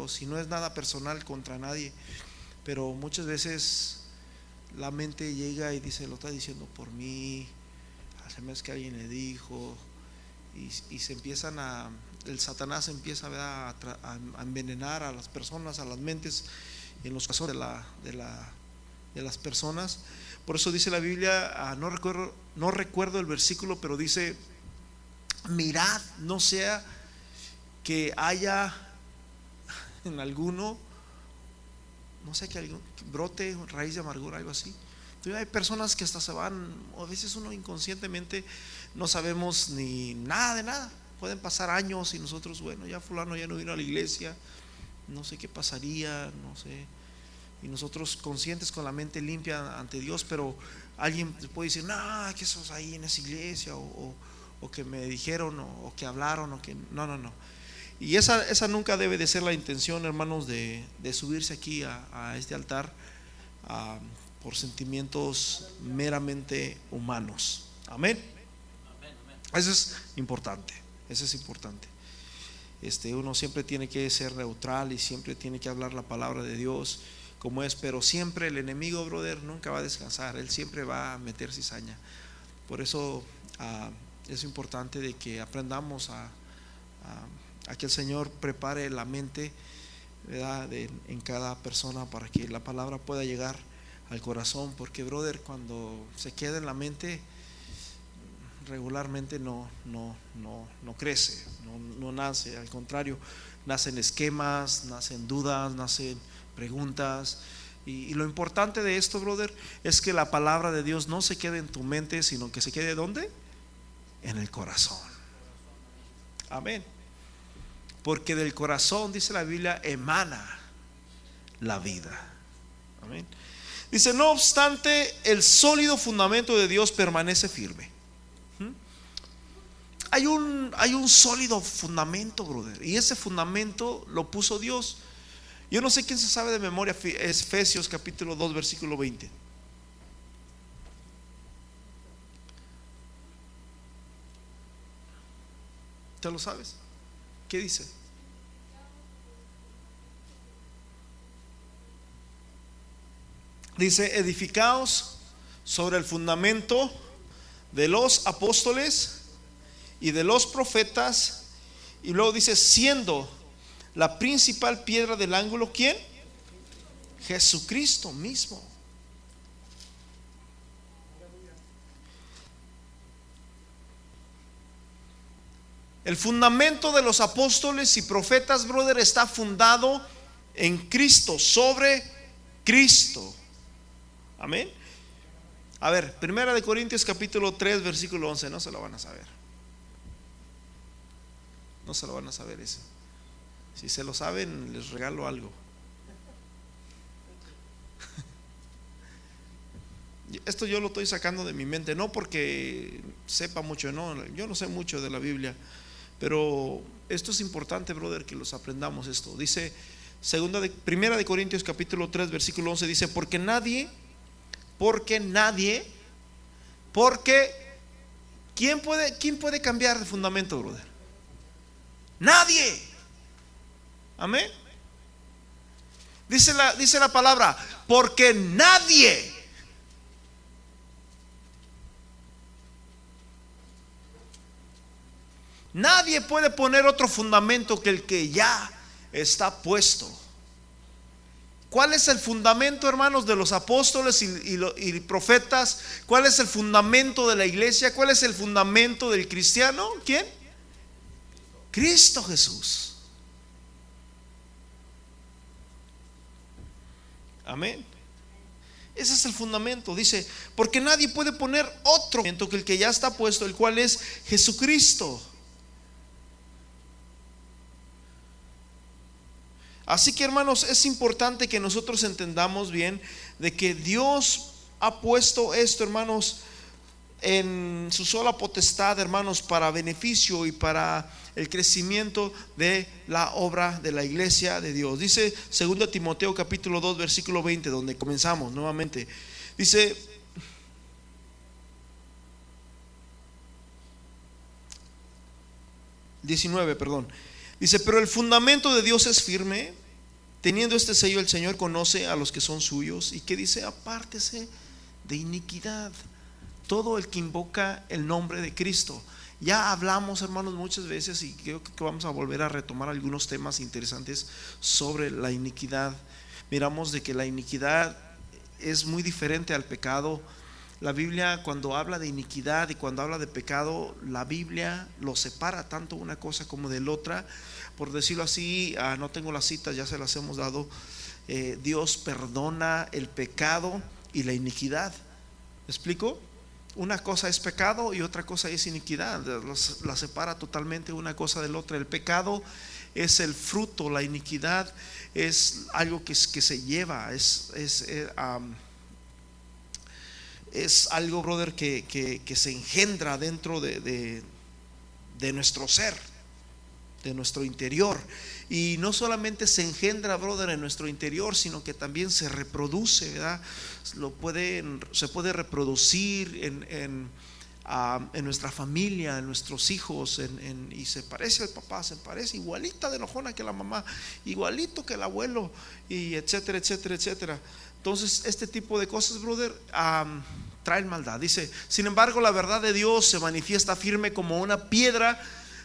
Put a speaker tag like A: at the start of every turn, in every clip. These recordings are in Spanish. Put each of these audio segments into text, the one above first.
A: Dios y no es nada personal contra nadie, pero muchas veces la mente llega y dice, lo está diciendo por mí, hace mes que alguien le dijo, y, se empiezan a, el Satanás empieza a, a, envenenar a las personas, a las mentes, en los casos de, la, de, la, de las personas. Por eso dice la Biblia, ah, no, recuerdo, no recuerdo el versículo, pero dice, mirad, no sea que haya en alguno, no sé, que brote, raíz de amargura, algo así. hay personas que hasta se van, a veces uno inconscientemente no sabemos ni nada de nada. Pueden pasar años y nosotros, bueno, ya fulano ya no vino a la iglesia, no sé qué pasaría, no sé. Y nosotros conscientes con la mente limpia ante Dios, pero alguien puede decir, no, que eso es ahí en esa iglesia, o, que me dijeron, o, que hablaron, o que... No, no, no. Y esa, esa nunca debe de ser la intención, hermanos, de, subirse aquí a, este altar por sentimientos meramente humanos. Amén. Eso es importante, eso es importante. Este, uno siempre tiene que ser neutral y siempre tiene que hablar la palabra de Dios como es, pero siempre el enemigo, brother, nunca va a descansar, él siempre va a meter cizaña. Por eso ah, es importante de que aprendamos a que el Señor prepare la mente en cada persona para que la palabra pueda llegar al corazón, porque brother, cuando se queda en la mente, regularmente no, no, no, no crece, no, nace, al contrario, nacen esquemas, nacen dudas, nacen preguntas. Y, y, lo importante de esto, brother, es que la palabra de Dios no se quede en tu mente, sino que se quede ¿dónde? En el corazón. Amén. Porque del corazón, dice la Biblia, emana la vida. Amén. Dice, no obstante, el sólido fundamento de Dios permanece firme. ¿Mm? Hay un, hay un sólido fundamento, brother. Y ese fundamento lo puso Dios. Yo no sé quién se sabe de memoria Efesios capítulo 2, versículo 20. ¿Te lo sabes? ¿Qué dice? Dice, edificaos sobre el fundamento de los apóstoles y de los profetas. Y luego dice, siendo la principal piedra del ángulo, ¿quién? Jesucristo mismo. El fundamento de los apóstoles y profetas, brother, está fundado en Cristo, sobre Cristo. Amén. A ver, Primera de Corintios capítulo 3, versículo 11, no se lo van a saber. No se lo van a saber ese. Si se lo saben, les regalo algo. Esto yo lo estoy sacando de mi mente, no porque sepa mucho, no, yo no sé mucho de la Biblia. Pero esto es importante, brother, que los aprendamos esto. Dice, segunda de, primera de Corintios capítulo 3, versículo 11, dice, porque nadie, porque nadie, porque, ¿quién puede, quién puede cambiar de fundamento, brother? Nadie. Amén. Dice la, dice la palabra, porque nadie Nadie puede poner otro fundamento que el que ya está puesto. ¿Cuál es el fundamento, hermanos, de los apóstoles y, profetas? ¿Cuál es el fundamento de la iglesia? ¿Cuál es el fundamento del cristiano? ¿Quién? Cristo Jesús. Amén. Ese es el fundamento. Dice, porque nadie puede poner otro que el que ya está puesto, el cual es Jesucristo. Así que hermanos, es importante que nosotros entendamos bien de que Dios ha puesto esto, hermanos, en su sola potestad, hermanos, para beneficio y para el crecimiento de la obra de la iglesia de Dios. Dice 2 Timoteo capítulo 2 versículo 20, donde comenzamos nuevamente. Dice, Diecinueve, perdón. Dice, pero el fundamento de Dios es firme Teniendo este sello, el Señor conoce a los que son suyos y que dice, apártese de iniquidad. Todo el que invoca el nombre de Cristo. Ya hablamos, hermanos, muchas veces y creo que vamos a volver a retomar algunos temas interesantes sobre la iniquidad. Miramos de que la iniquidad es muy diferente al pecado. La Biblia cuando habla de iniquidad y cuando habla de pecado, la Biblia lo separa tanto una cosa como de la otra por decirlo así, ah, no tengo las citas, ya se las hemos dado, eh, Dios perdona el pecado y la iniquidad. ¿Me explico? Una cosa es pecado y otra cosa es iniquidad. la separa totalmente una cosa del otro. El pecado es el fruto, la iniquidad es algo que, que se lleva, es, es, eh, es algo, brother, que, que, se engendra dentro de, de nuestro ser de nuestro interior. Y no solamente se engendra, brother, en nuestro interior, sino que también se reproduce, ¿verdad? Lo puede, se puede reproducir en, en, ah, en nuestra familia, en nuestros hijos, y se parece al papá, se parece igualita de enojona que la mamá, igualito que el abuelo, y etcétera, etcétera, etcétera. Entonces, este tipo de cosas, brother, traen maldad. Dice, sin embargo, la verdad de Dios se manifiesta firme como una piedra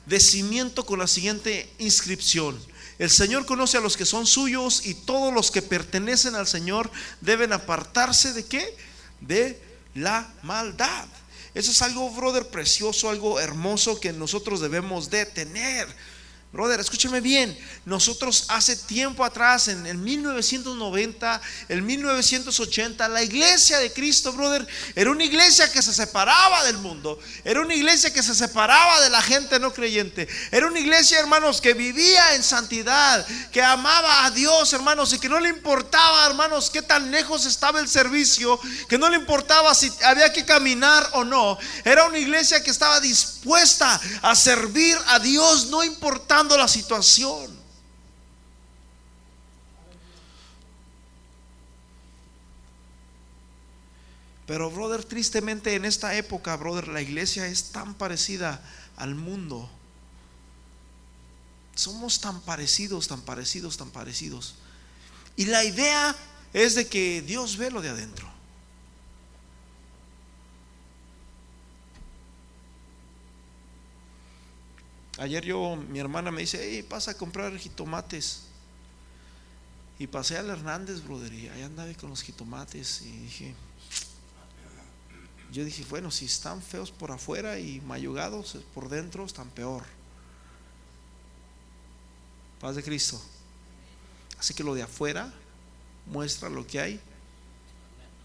A: de cimiento con la siguiente inscripción. El Señor conoce a los que son suyos y todos los que pertenecen al Señor deben apartarse de qué? De la maldad. Eso es algo, brother, precioso, algo hermoso que nosotros debemos de tener. Brother, escúcheme bien. Nosotros hace tiempo atrás, en el 1990, el 1980, la iglesia de Cristo, brother, era una iglesia que se separaba del mundo. Era una iglesia que se separaba de la gente no creyente. Era una iglesia, hermanos, que vivía en santidad, que amaba a Dios, hermanos, y que no le importaba, hermanos, qué tan lejos estaba el servicio, que no le importaba si había que caminar o no. Era una iglesia que estaba dispuesta a servir a Dios, no importando la situación. Pero, brother, tristemente en esta época, brother, la iglesia es tan parecida al mundo. Somos tan parecidos, tan parecidos, tan parecidos. Y la idea es de que Dios ve lo de adentro. Ayer yo, mi hermana me dice, hey, pasa a comprar jitomates. Y pasé al Hernández, brother, y ahí andaba con los jitomates. Y dije, yo dije, bueno, si están feos por afuera y mayugados por dentro, están peor. Paz de Cristo. Así que lo de afuera muestra lo que hay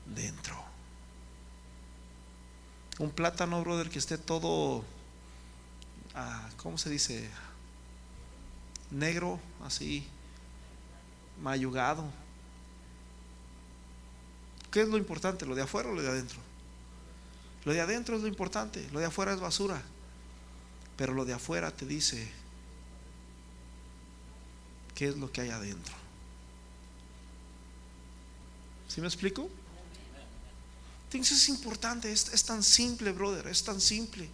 A: dentro. Un plátano, brother, que esté todo ¿cómo se dice? Negro, así, mayugado. ¿Qué es lo importante? ¿Lo de afuera o lo de adentro? Lo de adentro es lo importante, lo de afuera es basura. Pero lo de afuera te dice qué es lo que hay adentro. ¿Sí me explico? Es importante, es, es tan simple, brother, es tan simple.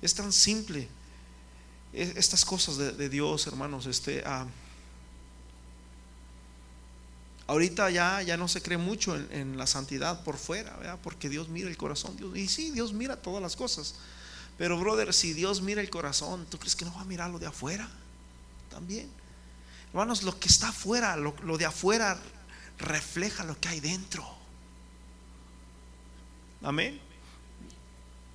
A: Es tan simple. E, estas cosas de, Dios, hermanos, este, ah, ahorita ya, ya no se cree mucho en, la santidad por fuera, porque Dios mira el corazón. Dios, y sí, Dios mira todas las cosas. Pero, brother, si Dios mira el corazón, ¿tú crees que no va a mirar lo de afuera? También. Hermanos, lo que está afuera, lo, lo de afuera refleja lo que hay dentro. Amén.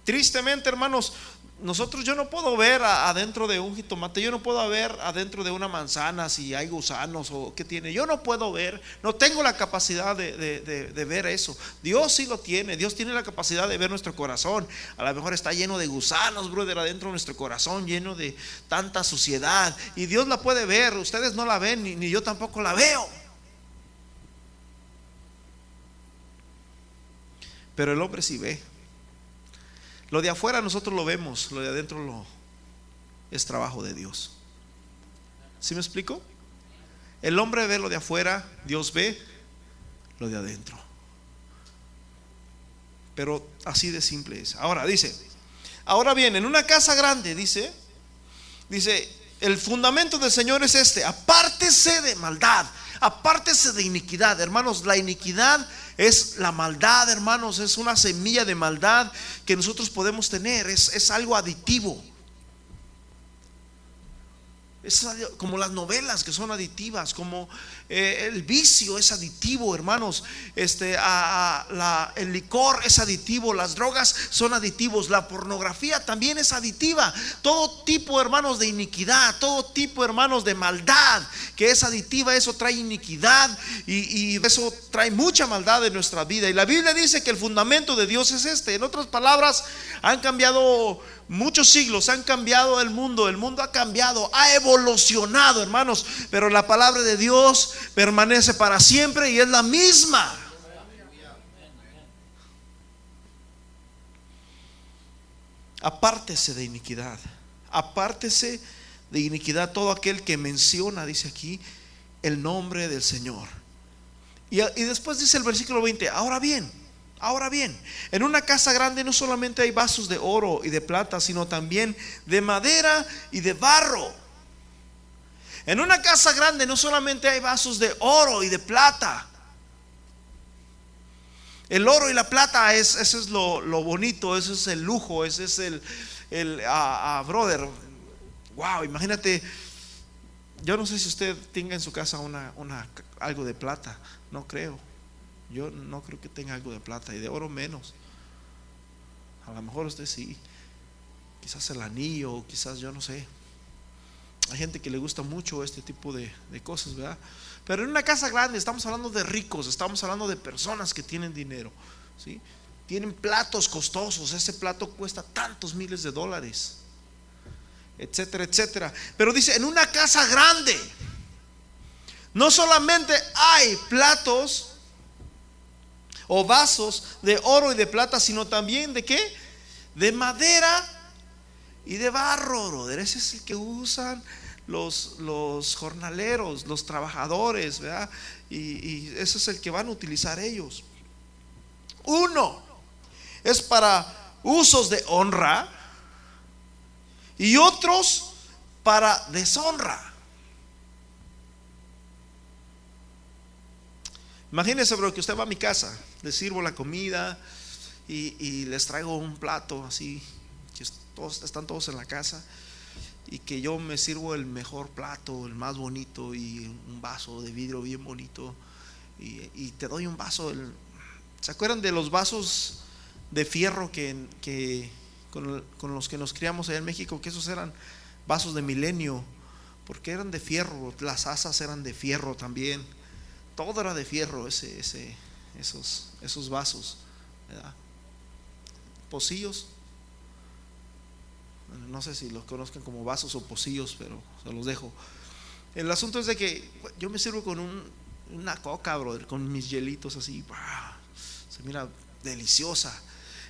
A: Tristemente, hermanos, nosotros yo no puedo ver adentro de un jitomate, yo no puedo ver adentro de una manzana si hay gusanos o qué tiene. Yo no puedo ver, no tengo la capacidad de, ver eso. Dios sí lo tiene, Dios tiene la capacidad de ver nuestro corazón. A lo mejor está lleno de gusanos, brother, adentro de nuestro corazón, lleno de tanta suciedad. Y Dios la puede ver, ustedes no la ven, ni, ni yo tampoco la veo. Pero el hombre sí ve. Lo de afuera nosotros lo vemos, lo de adentro lo, es trabajo de Dios. ¿Sí me explico? El hombre ve lo de afuera, Dios ve lo de adentro. Pero así de simple es. Ahora dice, ahora bien, en una casa grande, dice, dice, el fundamento del Señor es este, apártese de maldad, apártese de iniquidad. Hermanos, la iniquidad es la maldad, hermanos, es una semilla de maldad que nosotros podemos tener, es, es algo aditivo. Es como las novelas que son aditivas, como eh, el vicio es aditivo, hermanos. Este, el licor es aditivo, las drogas son aditivos, la pornografía también es aditiva. Todo tipo, hermanos, de iniquidad, todo tipo, hermanos, de maldad que es aditiva, eso trae iniquidad y, y eso trae mucha maldad en nuestra vida. Y la Biblia dice que el fundamento de Dios es este. En otras palabras, han cambiado muchos siglos, han cambiado el mundo, el mundo ha cambiado, ha evolucionado, hermanos, pero la palabra de Dios permanece para siempre y es la misma. Apártese de iniquidad, apártese de iniquidad todo aquel que menciona, dice aquí, el nombre del Señor. Y, y después dice el versículo 20, ahora bien, Ahora bien, en una casa grande no solamente hay vasos de oro y de plata, sino también de madera y de barro. En una casa grande no solamente hay vasos de oro y de plata. El oro y la plata es, eso es lo, bonito, eso es el lujo, ese es el, el brother. Wow, imagínate. Yo no sé si usted tenga en su casa una, una, algo de plata, no creo. Yo no creo que tenga algo de plata y de oro menos. A lo mejor usted sí. Quizás el anillo, quizás yo no sé. Hay gente que le gusta mucho este tipo de, cosas, ¿verdad? Pero en una casa grande estamos hablando de ricos, estamos hablando de personas que tienen dinero, ¿sí? Tienen platos costosos, ese plato cuesta tantos miles de dólares, etcétera, etcétera. Pero dice, en una casa grande, no solamente hay platos o vasos de oro y de plata, sino también de qué? De madera y de barro, Ese es el que usan los, los jornaleros, los trabajadores, ¿verdad? Y, y ese es el que van a utilizar ellos. Uno es para usos de honra y otros para deshonra. Imagínense, bro, que usted va a mi casa, le sirvo la comida y, les traigo un plato así, que todos, están todos en la casa, y que yo me sirvo el mejor plato, el más bonito, y un vaso de vidrio bien bonito, y, te doy un vaso. ¿Se acuerdan de los vasos de fierro que, con, los que nos criamos allá en México? Que esos eran vasos de milenio, porque eran de fierro, las asas eran de fierro también todo era de fierro, ese, esos, esos vasos. Pocillos. No sé si los conozcan como vasos o pocillos, pero se los dejo. El asunto es de que yo me sirvo con un, una coca, brother, con mis hielitos así. Se mira deliciosa.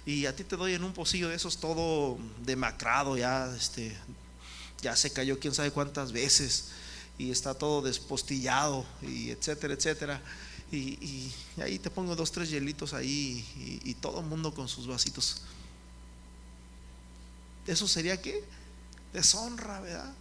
A: Y a ti te doy en un pocillo de esos todo demacrado, ya, este, ya se cayó quién sabe cuántas veces y está todo despostillado y etcétera, etcétera. Y, ahí te pongo dos, tres hielitos ahí y, todo el mundo con sus vasitos. ¿Eso sería qué? Deshonra, ¿verdad?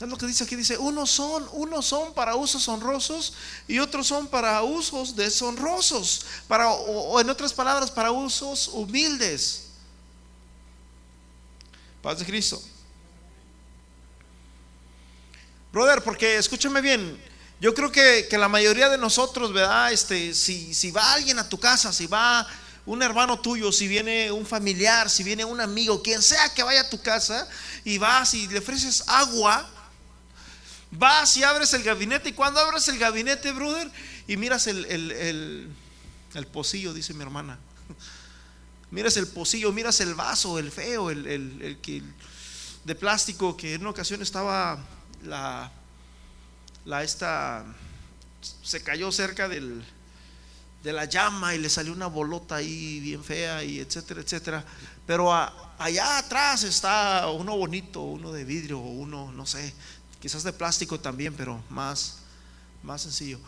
A: Es lo que dice aquí, dice, unos son, unos son para usos honrosos y otros son para usos deshonrosos, para, o en otras palabras, para usos humildes. Paz de Cristo. Brother, porque escúchame bien, yo creo que, la mayoría de nosotros, ¿verdad? Este, si, si va alguien a tu casa, si va un hermano tuyo, si viene un familiar, si viene un amigo, quien sea que vaya a tu casa y vas y le ofreces agua, vas y abres el gabinete y cuando abres el gabinete, brother, y miras el, el, pocillo, dice mi hermana, miras el pocillo, miras el vaso, el feo, el, el que de plástico que en una ocasión estaba la, la esta se cayó cerca del, de la llama y le salió una bolota ahí bien fea y etcétera, etcétera. Pero allá atrás está uno bonito, uno de vidrio uno, no sé, quizás de plástico también, pero más, más sencillo.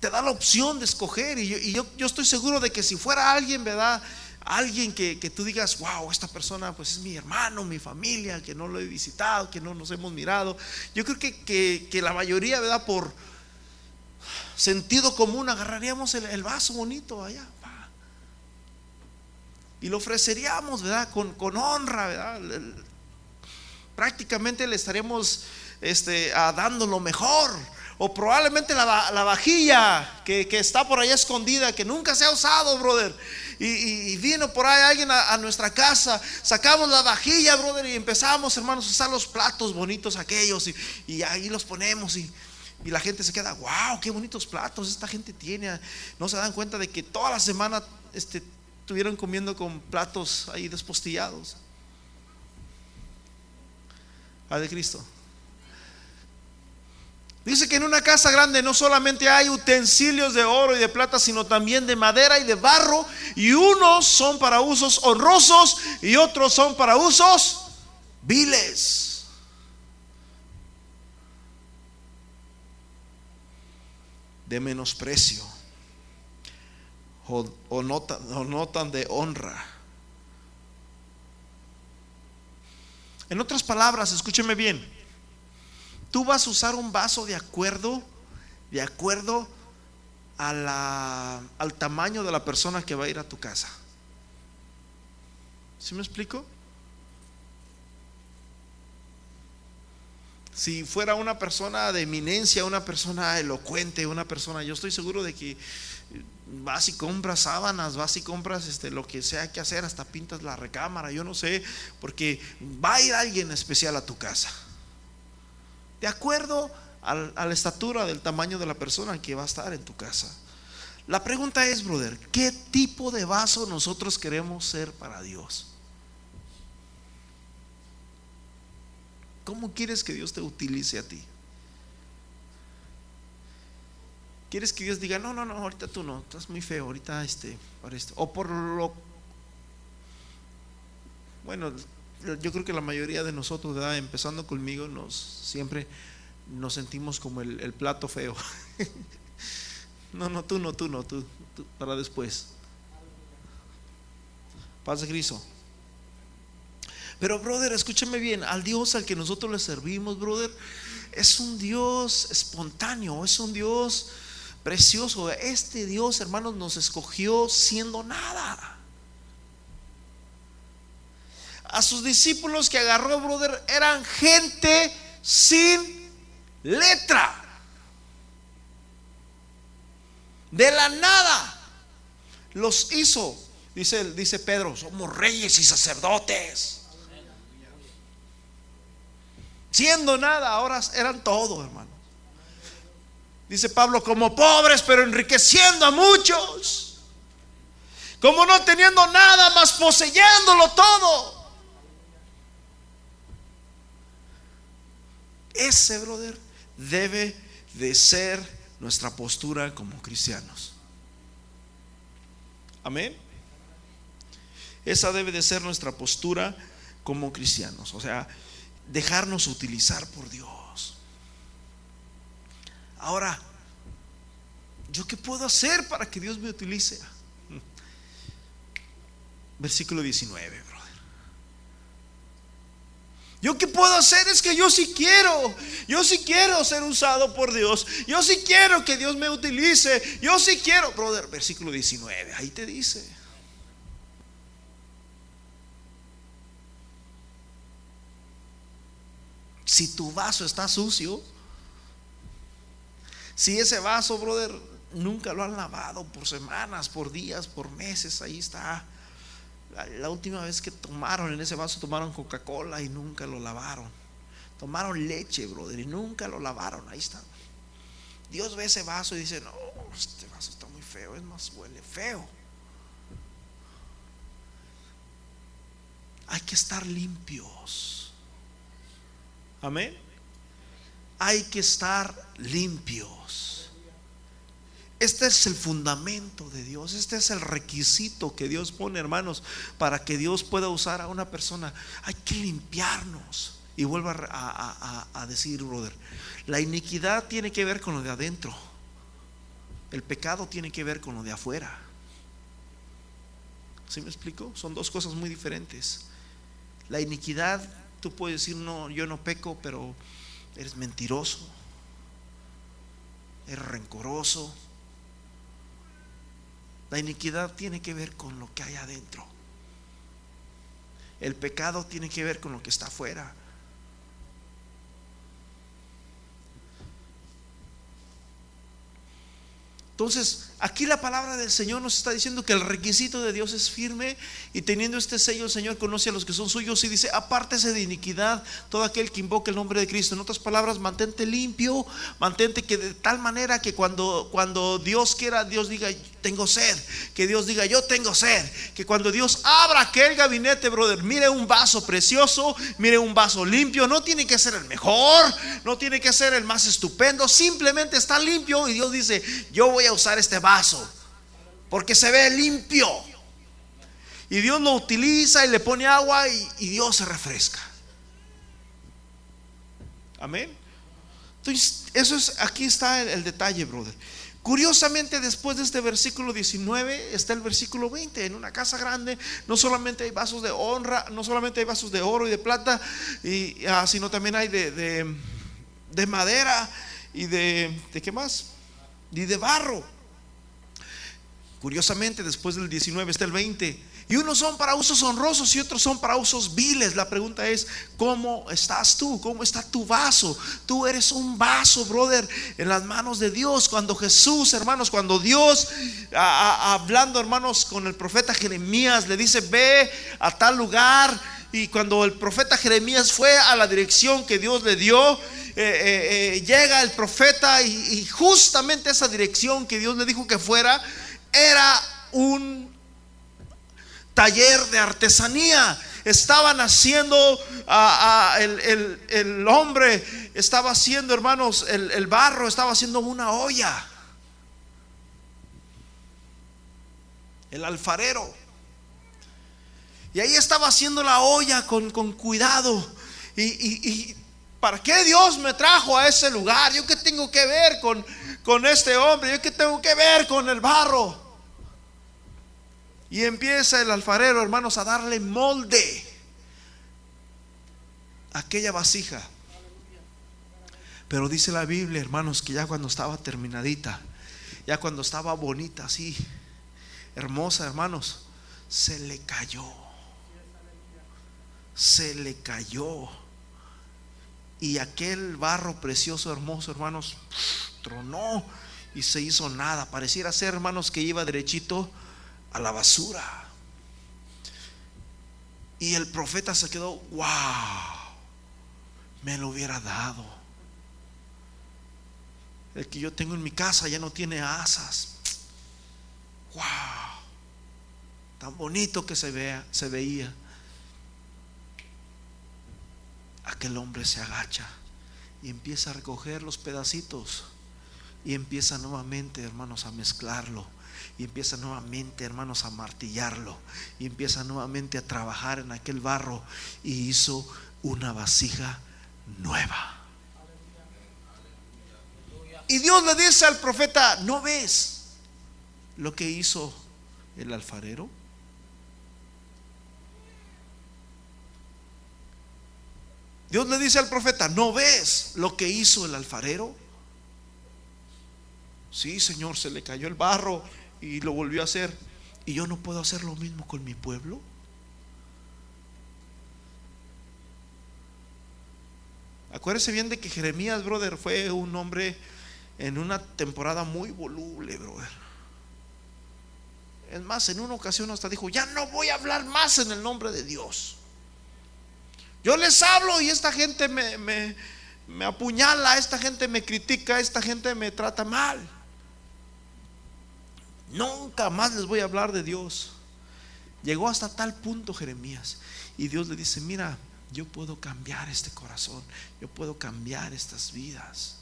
A: Te da la opción de escoger y, yo, yo, estoy seguro de que si fuera alguien, ¿verdad? alguien que, tú digas, wow, esta persona pues es mi hermano, mi familia, que no lo he visitado, que no nos hemos mirado. Yo creo que, la mayoría, ¿verdad? Por sentido común agarraríamos el, vaso bonito allá. Y lo ofreceríamos, ¿verdad? Con, con honra, ¿verdad? Prácticamente le estaríamos este, dando lo mejor o probablemente la, vajilla que, está por allá escondida, que nunca se ha usado, brother. Y, vino por ahí alguien a, nuestra casa, sacamos la vajilla, brother, y empezamos, hermanos, a usar los platos bonitos aquellos, y, ahí los ponemos, y, la gente se queda, wow, qué bonitos platos esta gente tiene. No se dan cuenta de que toda la semana este, estuvieron comiendo con platos ahí despostillados. A de Cristo. Dice que en una casa grande no solamente hay utensilios de oro y de plata, sino también de madera y de barro. Y unos son para usos honrosos y otros son para usos viles. De menosprecio o, o, no tan de honra. En otras palabras, escúcheme bien Tú vas a usar un vaso de acuerdo, de acuerdo al tamaño de la persona que va a ir a tu casa. ¿Sí me explico? Si fuera una persona de eminencia, una persona elocuente, una persona, yo estoy seguro de que vas y compras sábanas, vas y compras este, lo que sea que hacer, hasta pintas la recámara, yo no sé, porque va a ir alguien especial a tu casa de acuerdo a la estatura del tamaño de la persona que va a estar en tu casa. La pregunta es, brother, ¿qué tipo de vaso nosotros queremos ser para Dios? ¿Cómo quieres que Dios te utilice a ti? ¿Quieres que Dios diga, no, no, no, ahorita tú no, estás muy feo, ahorita este, para esto? O por lo... Bueno, yo creo que la mayoría de nosotros, empezando conmigo, nos siempre nos sentimos como el, plato feo. no, no, tú no, tú no, tú, para después. Paz de Cristo. Pero, brother, escúchame bien, al Dios al que nosotros le servimos, brother, es un Dios espontáneo, es un Dios precioso. Este Dios, hermanos, nos escogió siendo nada a sus discípulos que agarró, brother, eran gente sin letra. De la nada los hizo, dice, dice Pedro, somos reyes y sacerdotes. Siendo nada, ahora eran todo, hermano. Dice Pablo, como pobres, pero enriqueciendo a muchos. Como no teniendo nada, más poseyéndolo todo. Ese, brother, debe de ser nuestra postura como cristianos. Amén. Esa debe de ser nuestra postura como cristianos. O sea, dejarnos utilizar por Dios. Ahora, ¿yo qué puedo hacer para que Dios me utilice? Versículo 19. Yo qué puedo hacer es que yo sí quiero, yo sí quiero ser usado por Dios, yo sí quiero que Dios me utilice, yo sí quiero, brother, versículo 19, ahí te dice. Si tu vaso está sucio, si ese vaso, brother, nunca lo han lavado por semanas, por días, por meses, ahí está la, última vez que tomaron en ese vaso, tomaron Coca-Cola y nunca lo lavaron. Tomaron leche, brother, y nunca lo lavaron. Ahí está. Dios ve ese vaso y dice, no, este vaso está muy feo, es más, huele feo. Hay que estar limpios. Amén. Hay que estar limpios. Este es el fundamento de Dios, este es el requisito que Dios pone, hermanos, para que Dios pueda usar a una persona. Hay que limpiarnos. Y vuelvo a, decir, brother, la iniquidad tiene que ver con lo de adentro. El pecado tiene que ver con lo de afuera. ¿Sí me explico? Son dos cosas muy diferentes. La iniquidad, tú puedes decir, no, yo no peco, pero eres mentiroso, eres rencoroso. La iniquidad tiene que ver con lo que hay adentro. El pecado tiene que ver con lo que está afuera. Entonces, aquí la palabra del Señor nos está diciendo que el requisito de Dios es firme y teniendo este sello el Señor conoce a los que son suyos y dice, apártese de iniquidad todo aquel que invoque el nombre de Cristo. En otras palabras, mantente limpio, mantente que de tal manera que cuando, cuando Dios quiera, Dios diga, tengo sed, que Dios diga, yo tengo sed, que cuando Dios abra aquel gabinete, brother, mire un vaso precioso, mire un vaso limpio, no tiene que ser el mejor, no tiene que ser el más estupendo, simplemente está limpio y Dios dice, yo voy a usar este vaso porque se ve limpio. Y Dios lo utiliza y le pone agua y, Dios se refresca. Amén. Entonces, eso es, aquí está el, detalle, brother. Curiosamente, después de este versículo 19 está el versículo 20. En una casa grande no solamente hay vasos de honra, no solamente hay vasos de oro y de plata, y, ah, sino también hay de, de, de madera y de, ¿de qué más? Y de barro. Curiosamente, después del 19 está el 20. Y unos son para usos honrosos y otros son para usos viles. La pregunta es, ¿cómo estás tú? ¿Cómo está tu vaso? Tú eres un vaso, brother, en las manos de Dios. Cuando Jesús, hermanos, cuando Dios, hablando, hermanos, con el profeta Jeremías, le dice, ve a tal lugar. Y cuando el profeta Jeremías fue a la dirección que Dios le dio, eh, eh, eh, llega el profeta y justamente esa dirección que Dios le dijo que fuera, era un taller de artesanía. Estaban haciendo, el, hombre estaba haciendo, hermanos, el, barro estaba haciendo una olla. El alfarero. Y ahí estaba haciendo la olla con, cuidado. Y, y, ¿para qué Dios me trajo a ese lugar? ¿Yo qué tengo que ver con, con este hombre? ¿Yo qué tengo que ver con el barro? Y empieza el alfarero, hermanos, a darle molde a aquella vasija. Pero dice la Biblia, hermanos, que ya cuando estaba terminadita, ya cuando estaba bonita, así, hermosa, hermanos, se le cayó. Se le cayó. Y aquel barro precioso, hermoso, hermanos, tronó y se hizo nada. Pareciera ser, hermanos, que iba derechito a la basura. Y el profeta se quedó, wow, me lo hubiera dado. El que yo tengo en mi casa ya no tiene asas. Wow, tan bonito que se vea, se veía. Aquel hombre se agacha y empieza a recoger los pedacitos y empieza nuevamente, hermanos, a mezclarlo y empieza nuevamente, hermanos, a martillarlo y empieza nuevamente a trabajar en aquel barro y hizo una vasija nueva. Y Dios le dice al profeta, ¿no ves lo que hizo el alfarero? Dios le dice al profeta, ¿no ves lo que hizo el alfarero? Sí, Señor, se le cayó el barro y lo volvió a hacer. ¿Y yo no puedo hacer lo mismo con mi pueblo? Acuérdese bien de que Jeremías, brother, fue un hombre en una temporada muy voluble, brother. Es más, en una ocasión hasta dijo, ya no voy a hablar más en el nombre de Dios. Yo les hablo y esta gente me, me, me apuñala, esta gente me critica, esta gente me trata mal. Nunca más les voy a hablar de Dios. Llegó hasta tal punto Jeremías. Y Dios le dice, mira, yo puedo cambiar este corazón. Yo puedo cambiar estas vidas.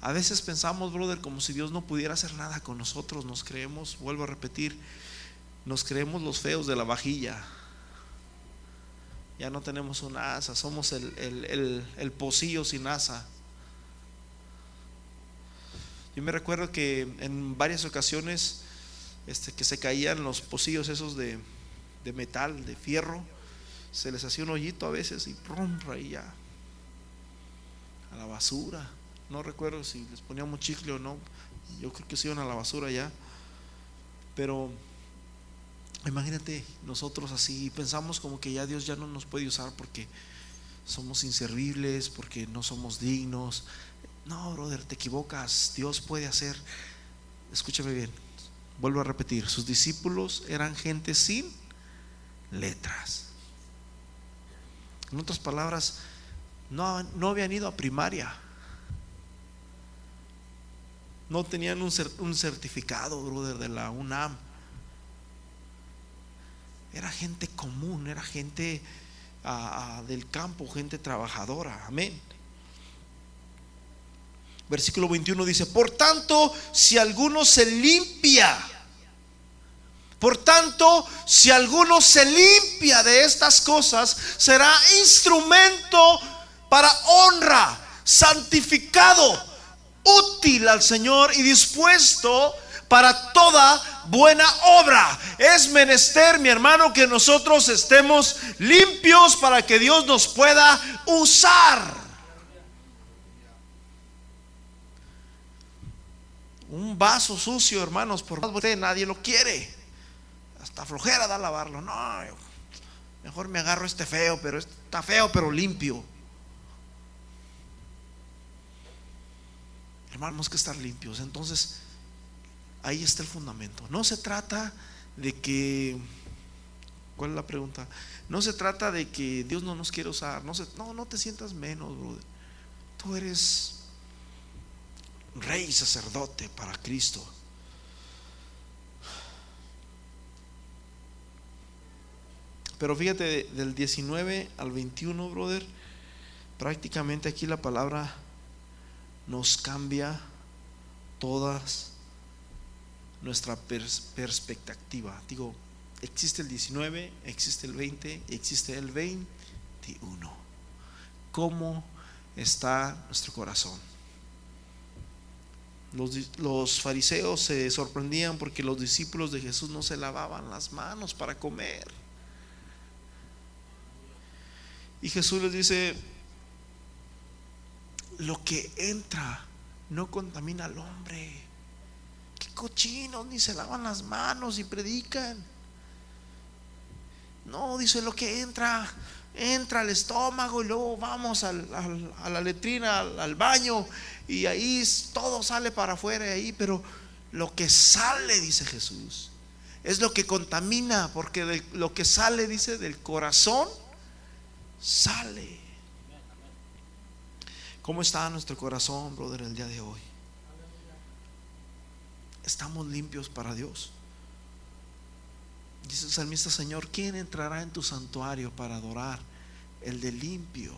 A: A veces pensamos, brother, como si Dios no pudiera hacer nada con nosotros. Nos creemos, vuelvo a repetir, nos creemos los feos de la vajilla. Ya no tenemos una asa, somos el, el, el pocillo sin asa. Yo me recuerdo que en varias ocasiones este, que se caían los pocillos esos de, de metal, de fierro, se les hacía un hoyito a veces y ¡prum! ya a la basura. No recuerdo si les poníamos chicle o no. Yo creo que se iban a la basura ya. Pero imagínate nosotros así pensamos como que ya Dios ya no nos puede usar porque somos inservibles, porque no somos dignos. No, brother, te equivocas. Dios puede hacer. Escúchame bien. Vuelvo a repetir. Sus discípulos eran gente sin letras. En otras palabras, no, no habían ido a primaria. No tenían un, un certificado, brother, de la UNAM. Era gente común, era gente del campo, gente trabajadora. Amén. Versículo 21 dice, por tanto, si alguno se limpia, por tanto, si alguno se limpia de estas cosas, será instrumento para honra, santificado, útil al Señor y dispuesto para toda buena obra. Es menester, mi hermano, que nosotros estemos limpios para que Dios nos pueda usar. Un vaso sucio, hermanos, por más nadie lo quiere. Hasta flojera da lavarlo. No, mejor me agarro este feo, pero está feo, pero limpio. Hermanos, que estar limpios. Entonces, ahí está el fundamento. No se trata de que, ¿cuál es la pregunta? No se trata de que Dios no nos quiere usar. No, no, no te sientas menos, brother. Tú eres rey sacerdote para Cristo. Pero fíjate, del 19 al 21, brother, prácticamente aquí la palabra nos cambia todas nuestra perspectiva. Digo, existe el 19, existe el 20 y existe el 21. ¿Cómo está nuestro corazón? Los, los, fariseos se sorprendían porque los discípulos de Jesús no se lavaban las manos para comer. Y Jesús les dice, lo que entra no contamina al hombre. Cochinos, ni se lavan las manos y predican. No, dice lo que entra, entra al estómago y luego vamos a la letrina, al, baño y ahí todo sale para afuera ahí, pero lo que sale, dice Jesús, es lo que contamina, porque lo que sale, dice, del corazón, sale. ¿Cómo está nuestro corazón, brother, el día de hoy? Estamos limpios para Dios. Dice el salmista, Señor, ¿quién entrará en tu santuario para adorar? El de limpio,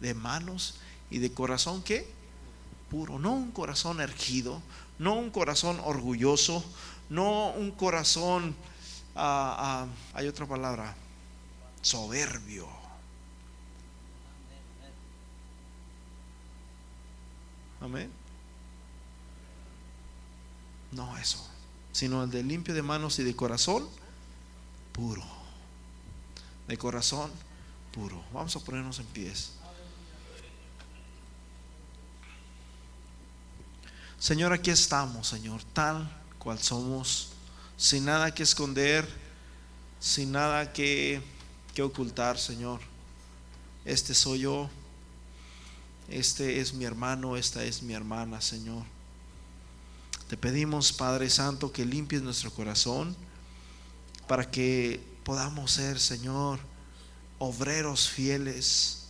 A: de manos y de corazón, ¿qué? Puro, no un corazón ergido, no un corazón orgulloso, no un corazón, ah, hay otra palabra, soberbio. Amén. No eso, sino el de limpio de manos y de corazón puro. De corazón puro. Vamos a ponernos en pies. Señor, aquí estamos, Señor, tal cual somos, sin nada que esconder, sin nada que, que ocultar, Señor. Este soy yo. Este es mi hermano, esta es mi hermana, Señor. Te pedimos, Padre Santo, que limpies nuestro corazón para que podamos ser, Señor, obreros fieles,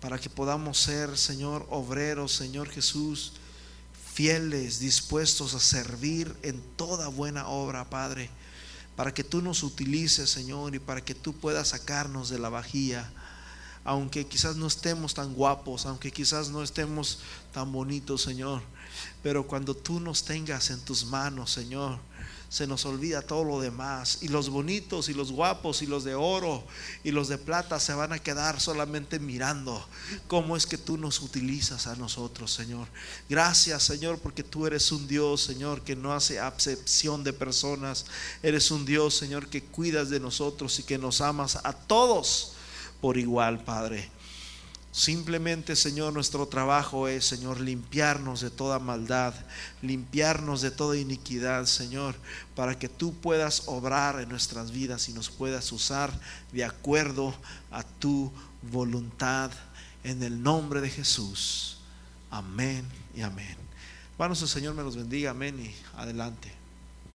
A: para que podamos ser, Señor, obreros, Señor Jesús, fieles, dispuestos a servir en toda buena obra, Padre, para que tú nos utilices, Señor, y para que tú puedas sacarnos de la vajilla aunque quizás no estemos tan guapos, aunque quizás no estemos tan bonitos, Señor. Pero cuando tú nos tengas en tus manos, Señor, se nos olvida todo lo demás. Y los bonitos y los guapos y los de oro y los de plata se van a quedar solamente mirando cómo es que tú nos utilizas a nosotros, Señor. Gracias, Señor, porque tú eres un Dios, Señor, que no hace acepción de personas. Eres un Dios, Señor, que cuidas de nosotros y que nos amas a todos por igual, Padre. Simplemente, Señor, nuestro trabajo es, Señor, limpiarnos de toda maldad, limpiarnos de toda iniquidad, Señor, para que tú puedas obrar en nuestras vidas y nos puedas usar de acuerdo a tu voluntad. En el nombre de Jesús. Amén y amén. El Señor me los bendiga. Amén y adelante.